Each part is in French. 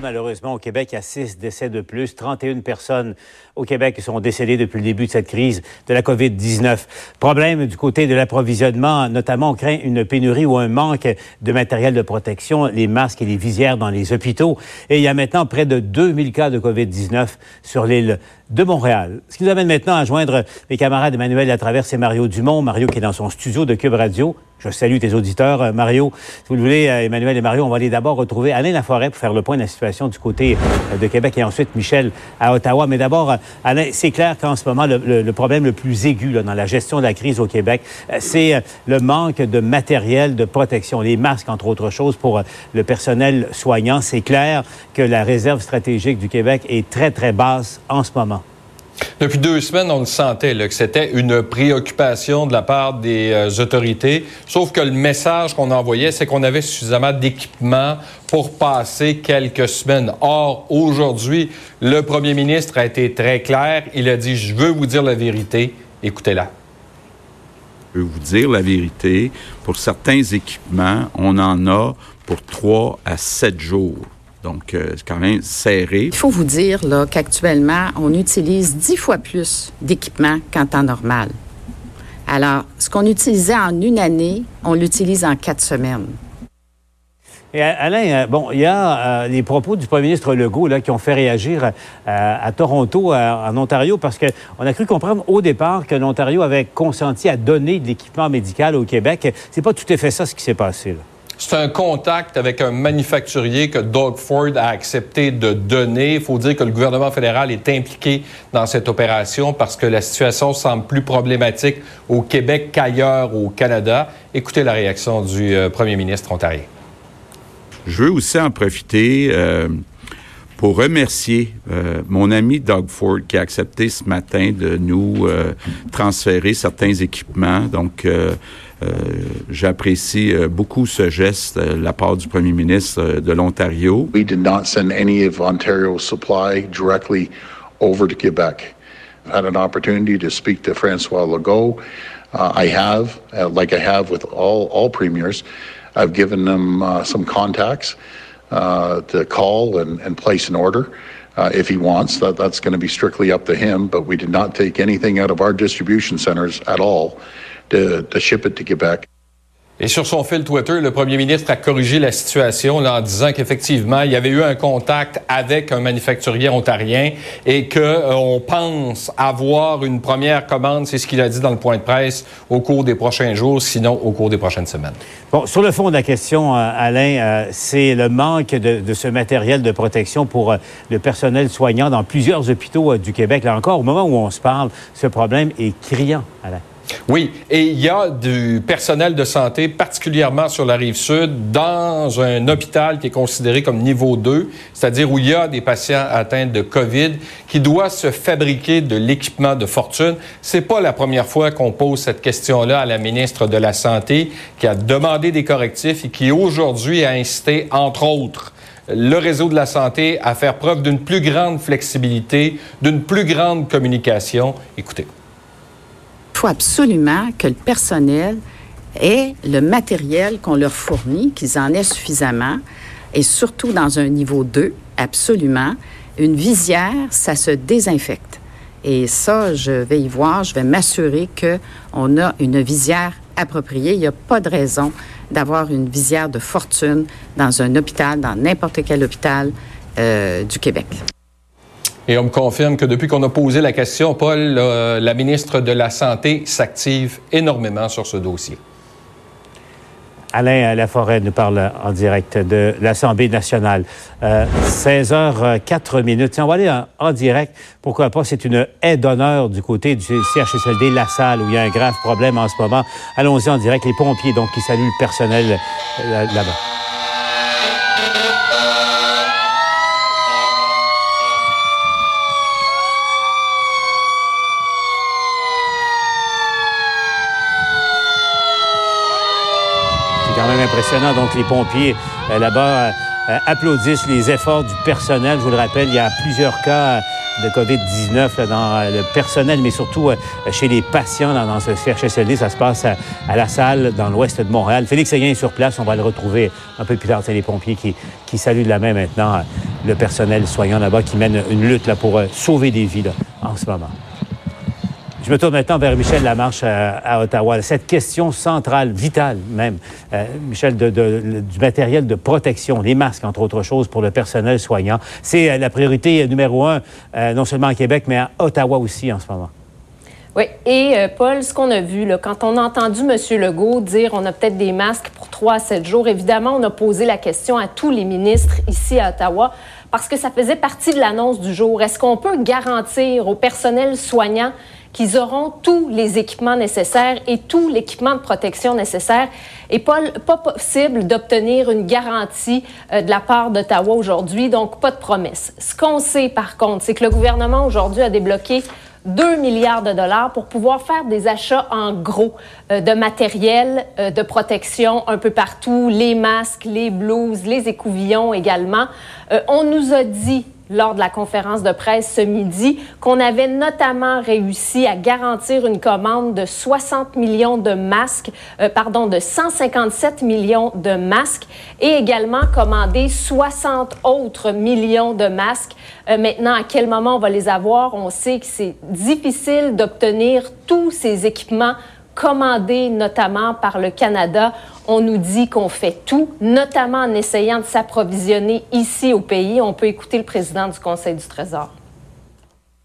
Malheureusement au Québec. A six décès de plus. 31 personnes au Québec sont décédées depuis le début de cette crise de la COVID-19. Problème du côté de l'approvisionnement, notamment on craint une pénurie ou un manque de matériel de protection, les masques et les visières dans les hôpitaux. Et il y a maintenant près de 2000 cas de COVID-19 sur l'île de Montréal. Ce qui nous amène maintenant à joindre mes camarades Emmanuel à travers c'est Mario Dumont. Mario qui est dans son studio de Cube Radio. Je salue tes auditeurs. Euh, Mario, si vous le voulez, euh, Emmanuel et Mario, on va aller d'abord retrouver Alain Laforêt pour faire le point de la situation du côté euh, de Québec et ensuite Michel à Ottawa. Mais d'abord, Alain, c'est clair qu'en ce moment, le, problème le plus aigu là, dans la gestion de la crise au Québec, c'est le manque de matériel de protection, les masques, entre autres choses, pour le personnel soignant. C'est clair que la réserve stratégique du Québec est très, très basse en ce moment. Depuis deux semaines, on le sentait que c'était une préoccupation de la part des euh, autorités. Sauf que le message qu'on envoyait, c'est qu'on avait suffisamment d'équipements pour passer quelques semaines. Or, aujourd'hui, le premier ministre a été très clair. Il a dit, je veux vous dire la vérité. Écoutez-la. Je veux vous dire la vérité. Pour certains équipements, on en a pour trois à sept jours. Donc, euh, c'est quand même serré. Il faut vous dire là, qu'actuellement, on utilise dix fois plus d'équipements qu'en temps normal. Alors, ce qu'on utilisait en une année, on l'utilise en quatre semaines. Et Alain, euh, bon, il y a euh, les propos du premier ministre Legault là, qui ont fait réagir à Toronto, en Ontario, parce qu'on a cru comprendre au départ que l'Ontario avait consenti à donner de l'équipement médical au Québec. C'est pas tout à fait ça ce qui s'est passé. Là. C'est un contact avec un manufacturier que Doug Ford a accepté de donner. Il faut dire que le gouvernement fédéral est impliqué dans cette opération parce que la situation semble plus problématique au Québec qu'ailleurs au Canada. Écoutez la réaction du euh, premier ministre ontarien. Je veux aussi en profiter euh, pour remercier euh, mon ami Doug Ford qui a accepté ce matin de nous transférer certains équipements. Donc, j'apprécie euh, beaucoup ce geste de la part du premier ministre de l'Ontario. We did not send any of Ontario's supply directly over to Quebec. I've had an opportunity to speak to Francois Legault. Uh, I have, uh, like I have with all, all premiers, I've given them uh, some contacts uh, to call and, and place an order. Uh, if he wants. That, that's going to be strictly up to him, but we did not take anything out of our distribution centers at all de, de ship it to Quebec. Et sur son fil Twitter, le premier ministre a corrigé la situation en disant qu'effectivement, il y avait eu un contact avec un manufacturier ontarien et qu'on euh, pense avoir une première commande, c'est ce qu'il a dit dans le point de presse, au cours des prochains jours, sinon au cours des prochaines semaines. Bon, sur le fond de la question, euh, Alain, euh, c'est le manque de, de, ce matériel de protection pour le personnel soignant dans plusieurs hôpitaux du Québec. Là encore, au moment où on se parle, ce problème est criant, Alain. Oui, et il y a du personnel de santé, particulièrement sur la rive sud, dans un hôpital qui est considéré comme niveau 2, c'est-à-dire où il y a des patients atteints de COVID, qui doit se fabriquer de l'équipement de fortune. C'est pas la première fois qu'on pose cette question-là à la ministre de la Santé, qui a demandé des correctifs et qui aujourd'hui a incité, entre autres, le réseau de la santé à faire preuve d'une plus grande flexibilité, d'une plus grande communication. Écoutez. Absolument que le personnel ait le matériel qu'on leur fournit, qu'ils en aient suffisamment, et surtout dans un niveau 2, absolument. Une visière, ça se désinfecte. Et ça, je vais y voir, je vais m'assurer qu'on a une visière appropriée. Il n'y a pas de raison d'avoir une visière de fortune dans un hôpital, dans n'importe quel hôpital euh, du Québec. Et on me confirme que depuis qu'on a posé la question, Paul, la ministre de la Santé s'active énormément sur ce dossier. Alain Laforêt nous parle en direct de l'Assemblée nationale. 16h04 minutes. on va aller en, direct. Pourquoi pas? C'est une aide d'honneur du côté du CHSLD La Salle où il y a un grave problème en ce moment. Allons-y en direct. Les pompiers, donc, qui saluent le personnel euh, là-bas. Impressionnant. Donc, les pompiers euh, là-bas euh, applaudissent les efforts du personnel. Je vous le rappelle, il y a plusieurs cas de COVID-19 dans le personnel, mais surtout chez les patients dans, ce CHSLD. Ça se passe à, la salle dans l'ouest de Montréal. Félix Seguin est sur place. On va le retrouver un peu plus tard. C'est les pompiers qui, qui saluent de la main maintenant le personnel soignant là-bas qui mène une lutte là, pour sauver des vies en ce moment. Je me tourne maintenant vers Michel Lamarche à, à Ottawa. Cette question centrale, vitale même, euh, Michel, de, du matériel de protection, les masques, entre autres choses, pour le personnel soignant, c'est euh, la priorité numéro un, euh, non seulement à Québec, mais à Ottawa aussi en ce moment. Oui, et Paul, ce qu'on a vu, quand on a entendu M. Legault dire on a peut-être des masques pour trois à sept jours, évidemment, on a posé la question à tous les ministres ici à Ottawa parce que ça faisait partie de l'annonce du jour. Est-ce qu'on peut garantir au personnel soignant qu'ils auront tous les équipements nécessaires et tout l'équipement de protection nécessaire. Et pas, pas possible d'obtenir une garantie euh, de la part d'Ottawa aujourd'hui, donc pas de promesse. Ce qu'on sait par contre, c'est que le gouvernement aujourd'hui a débloqué 2 milliards de dollars pour pouvoir faire des achats en gros euh, de matériel euh, de protection un peu partout, les masques, les blouses, les écouvillons également. on nous a dit lors de la conférence de presse ce midi qu'on avait notamment réussi à garantir une commande de 60 millions de masques, euh, pardon, de 157 millions de masques et également commander 60 autres millions de masques. Euh, maintenant, à quel moment on va les avoir? On sait que c'est difficile d'obtenir tous ces équipements commandés notamment par le Canada on nous dit qu'on fait tout, notamment en essayant de s'approvisionner ici au pays. On peut écouter le président du Conseil du Trésor.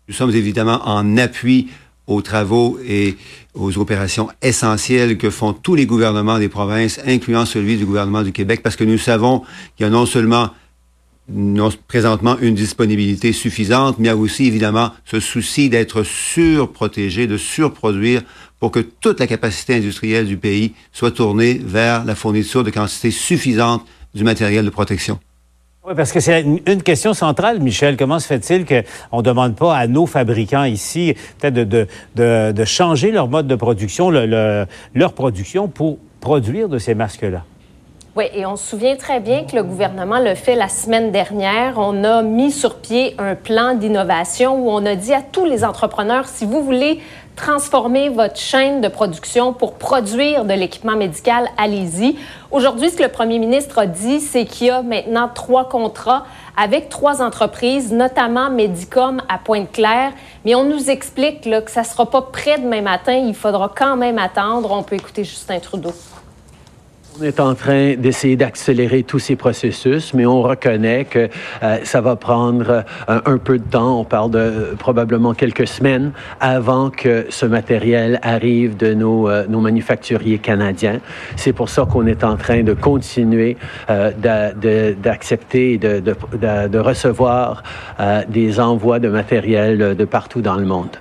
Nous sommes évidemment en appui aux travaux et aux opérations essentielles que font tous les gouvernements des provinces, incluant celui du gouvernement du Québec, parce que nous savons qu'il y a non seulement non, présentement une disponibilité suffisante, mais il y a aussi évidemment ce souci d'être surprotégé, de surproduire pour que toute la capacité industrielle du pays soit tournée vers la fourniture de quantités suffisantes du matériel de protection. Oui, parce que c'est une question centrale, Michel. Comment se fait-il qu'on ne demande pas à nos fabricants ici peut-être de, changer leur mode de production, leur production pour produire de ces masques-là? Oui, et on se souvient très bien que le gouvernement le fait la semaine dernière. On a mis sur pied un plan d'innovation où on a dit à tous les entrepreneurs, si vous voulez transformer votre chaîne de production pour produire de l'équipement médical, allez-y. Aujourd'hui, ce que le premier ministre a dit, c'est qu'il y a maintenant trois contrats avec trois entreprises, notamment Medicom à Pointe-Claire. Mais on nous explique là, que ça ne sera pas prêt demain matin. Il faudra quand même attendre. On peut écouter Justin Trudeau. On est en train d'essayer d'accélérer tous ces processus, mais on reconnaît que euh, ça va prendre euh, un peu de temps. On parle de euh, probablement quelques semaines avant que ce matériel arrive de nos, nos manufacturiers canadiens. C'est pour ça qu'on est en train de continuer d'accepter et de, de, de, recevoir des envois de matériel de partout dans le monde.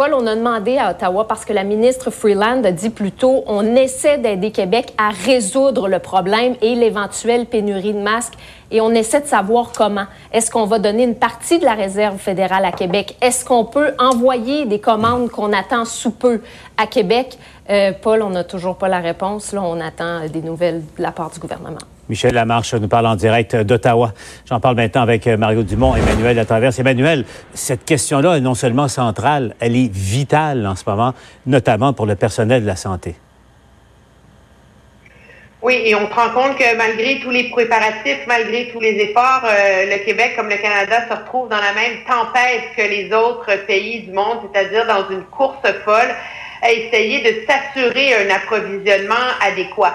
Paul, on a demandé à Ottawa, parce que la ministre Freeland a dit plus tôt, on essaie d'aider Québec à résoudre le problème et l'éventuelle pénurie de masques. Et on essaie de savoir comment. Est-ce qu'on va donner une partie de la réserve fédérale à Québec? Est-ce qu'on peut envoyer des commandes qu'on attend sous peu à Québec? Euh, Paul, on n'a toujours pas la réponse. Là, on attend des nouvelles de la part du gouvernement. Michel Lamarche nous parle en direct d'Ottawa. J'en parle maintenant avec euh, Mario Dumont, Emmanuel à travers. Emmanuel, cette question-là est non seulement centrale, elle est vitale en ce moment, notamment pour le personnel de la santé. Oui, et on se rend compte que malgré tous les préparatifs, malgré tous les efforts, euh, le Québec comme le Canada se retrouve dans la même tempête que les autres pays du monde, c'est-à-dire dans une course folle à essayer de s'assurer un approvisionnement adéquat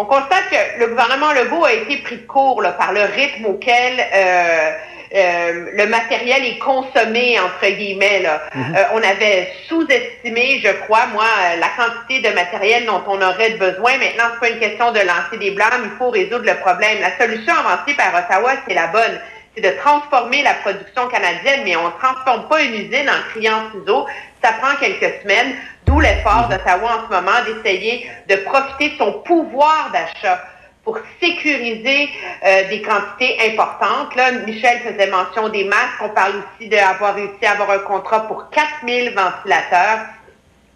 on constate que le gouvernement Legault a été pris de court par le rythme auquel euh, euh, le matériel est consommé, entre guillemets. Mhm. Euh, on avait sous-estimé, je crois, moi, la quantité de matériel dont on aurait besoin. Maintenant, c'est pas une question de lancer des blâmes, il faut résoudre le problème. La solution avancée par Ottawa, c'est la bonne. C'est de transformer la production canadienne, mais on ne transforme pas une usine en criant ciseaux. Ça prend quelques semaines. D'où l'effort d'Ottawa en ce moment d'essayer de profiter de son pouvoir d'achat pour sécuriser euh, des quantités importantes. Là, Michel faisait mention des masques. On parle aussi d'avoir réussi à avoir un contrat pour 4000 ventilateurs.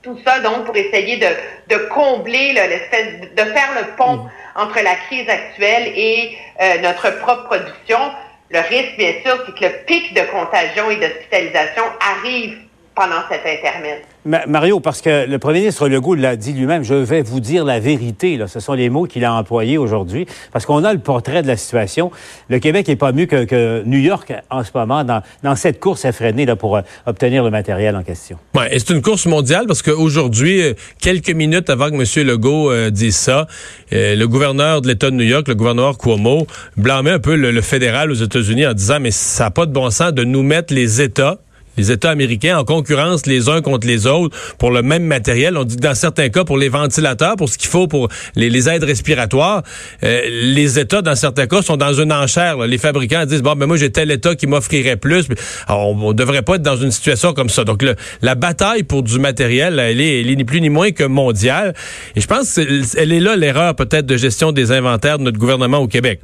tout ça, donc, pour essayer de, de combler de faire le pont mm. entre la crise actuelle et euh, notre propre production. Le risque, bien sûr, c'est que le pic de contagion et d'hospitalisation arrive pendant cet intermède. Mario, parce que le premier ministre Legault l'a dit lui-même, je vais vous dire la vérité. Là. Ce sont les mots qu'il a employés aujourd'hui, parce qu'on a le portrait de la situation. Le Québec n'est pas mieux que, New York en ce moment dans, cette course effrénée là, pour euh, obtenir le matériel en question. Ouais, c'est une course mondiale parce qu'aujourd'hui, euh, quelques minutes avant que M. Legault euh, dise ça, le gouverneur de l'État de New York, le gouverneur Cuomo, blâmait un peu le, le fédéral aux États-Unis en disant, mais ça n'a pas de bon sens de nous mettre les États les États américains en concurrence les uns contre les autres pour le même matériel. On dit que dans certains cas, pour les ventilateurs, pour ce qu'il faut pour les, aides respiratoires, euh, les États, dans certains cas, sont dans une enchère. Les fabricants disent, bon, mais ben, moi, j'ai tel État qui m'offrirait plus. on, ne devrait pas être dans une situation comme ça. Donc, la bataille pour du matériel, elle est, ni plus ni moins que mondiale. Et je pense qu'elle est là l'erreur peut-être de gestion des inventaires de notre gouvernement au Québec.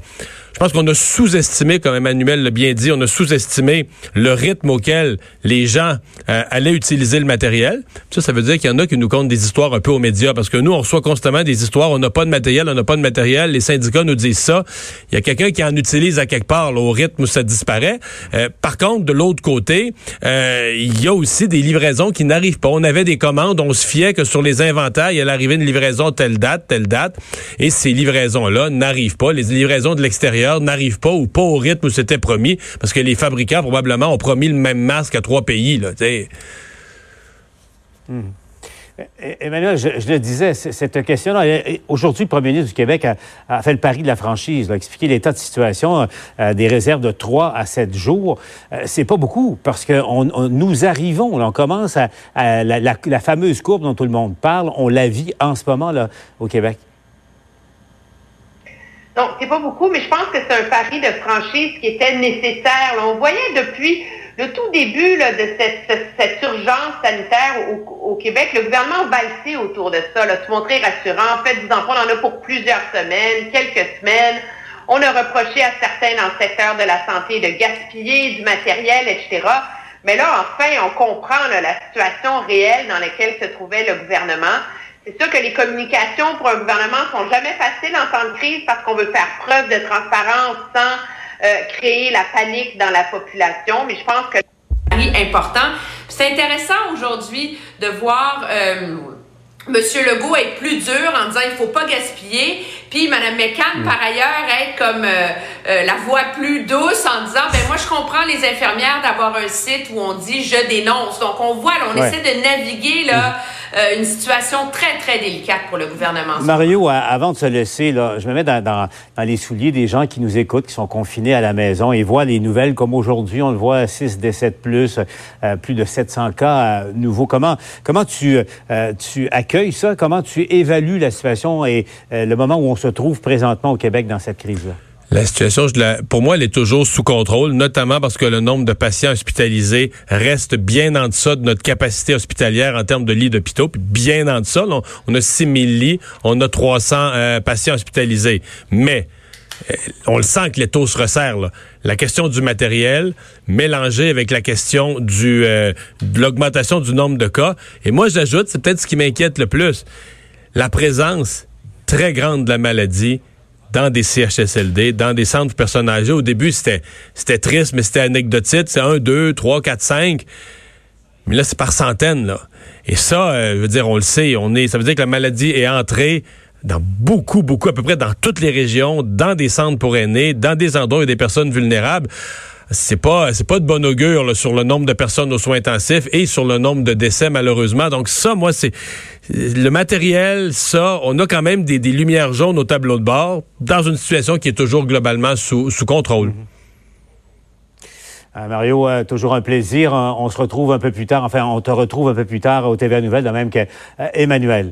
Je pense qu'on a sous-estimé, comme Emmanuel l'a bien dit, on a sous-estimé le rythme auquel les gens euh, allaient utiliser le matériel. Ça, ça veut dire qu'il y en a qui nous comptent des histoires un peu aux médias, parce que nous, on reçoit constamment des histoires, on n'a pas de matériel, on n'a pas de matériel, les syndicats nous disent ça. Il y a quelqu'un qui en utilise à quelque part, au rythme où ça disparaît. Euh, par contre, de l'autre côté, euh, il y a aussi des livraisons qui n'arrivent pas. On avait des commandes, on se fiait que sur les inventaires, il allait arriver une livraison telle date, telle date, et ces livraisons-là n'arrivent pas. Les livraisons de l'extérieur n'arrive pas ou pas au rythme où c'était promis, parce que les fabricants probablement ont promis le même masque à trois pays. Là, hmm. Emmanuel, je, le disais, cette question-là, aujourd'hui, le premier ministre du Québec a, fait le pari de la franchise, a expliqué l'état de situation euh, des réserves de 3 à 7 jours. Euh, c'est pas beaucoup parce que nous arrivons, on commence à, la, la, fameuse courbe dont tout le monde parle, on la vit en ce moment là, au Québec. Donc, c'est pas beaucoup, mais je pense que c'est un pari de franchise qui était nécessaire. on voyait depuis le tout début de cette, urgence sanitaire au, Québec, le gouvernement valsé autour de ça, se montrer rassurant. fait, des enfants, on en a pour plusieurs semaines, quelques semaines. On a reproché à certains dans le secteur de la santé de gaspiller du matériel, etc. Mais là, enfin, on comprend la situation réelle dans laquelle se trouvait le gouvernement. C'est sûr que les communications pour un gouvernement sont jamais faciles en temps de crise parce qu'on veut faire preuve de transparence sans euh, créer la panique dans la population. Mais je pense que c'est important. C'est intéressant aujourd'hui de voir euh, Monsieur Legault être plus dur en disant il faut pas gaspiller, puis Mme McCann mm. par ailleurs être comme euh, la voix plus douce en disant ben moi je comprends les infirmières d'avoir un site où on dit je dénonce. Donc on voit là, on essaie de naviguer là. Mm. Euh, une situation très, très délicate pour le gouvernement. Mario, avant de se laisser, là, je me mets dans, dans, les souliers des gens qui nous écoutent, qui sont confinés à la maison et voient les nouvelles comme aujourd'hui, on le voit, 6 décès de plus, euh, plus de 700 cas euh, nouveaux. Comment, comment tu, tu accueilles ça? Comment tu évalues la situation et le moment où on se trouve présentement au Québec dans cette crise-là? La situation, pour moi, elle est toujours sous contrôle, notamment parce que le nombre de patients hospitalisés reste bien en deçà de notre capacité hospitalière en termes de lits d'hôpitaux, puis bien en deçà. on, a 6 000 lits, on a 300 euh, patients hospitalisés. Mais euh, on le sent que les taux se resserrent. La question du matériel mélangée avec la question euh, de l'augmentation du nombre de cas. Et moi, j'ajoute, c'est peut-être ce qui m'inquiète le plus, la présence très grande de la maladie dans des CHSLD, dans des centres personnes âgées. Au début, c'était, c'était triste, mais c'était anecdotique. C'est un, deux, trois, quatre, cinq. Mais là, c'est par centaines, là. Et ça, euh, je veux dire, on le sait, on est, ça veut dire que la maladie est entrée dans beaucoup, beaucoup, à peu près dans toutes les régions, dans des centres pour aînés, dans des endroits où il y a des personnes vulnérables c'est pas c'est pas de bon augure sur le nombre de personnes aux soins intensifs et sur le nombre de décès malheureusement. Donc ça, moi, c'est le matériel, ça, on a quand même des, lumières jaunes au tableau de bord dans une situation qui est toujours globalement sous, sous contrôle. Euh, Mario, euh, toujours un plaisir. On, se retrouve un peu plus tard, enfin, on te retrouve un peu plus tard au TVA Nouvelles, de même que euh, Emmanuel.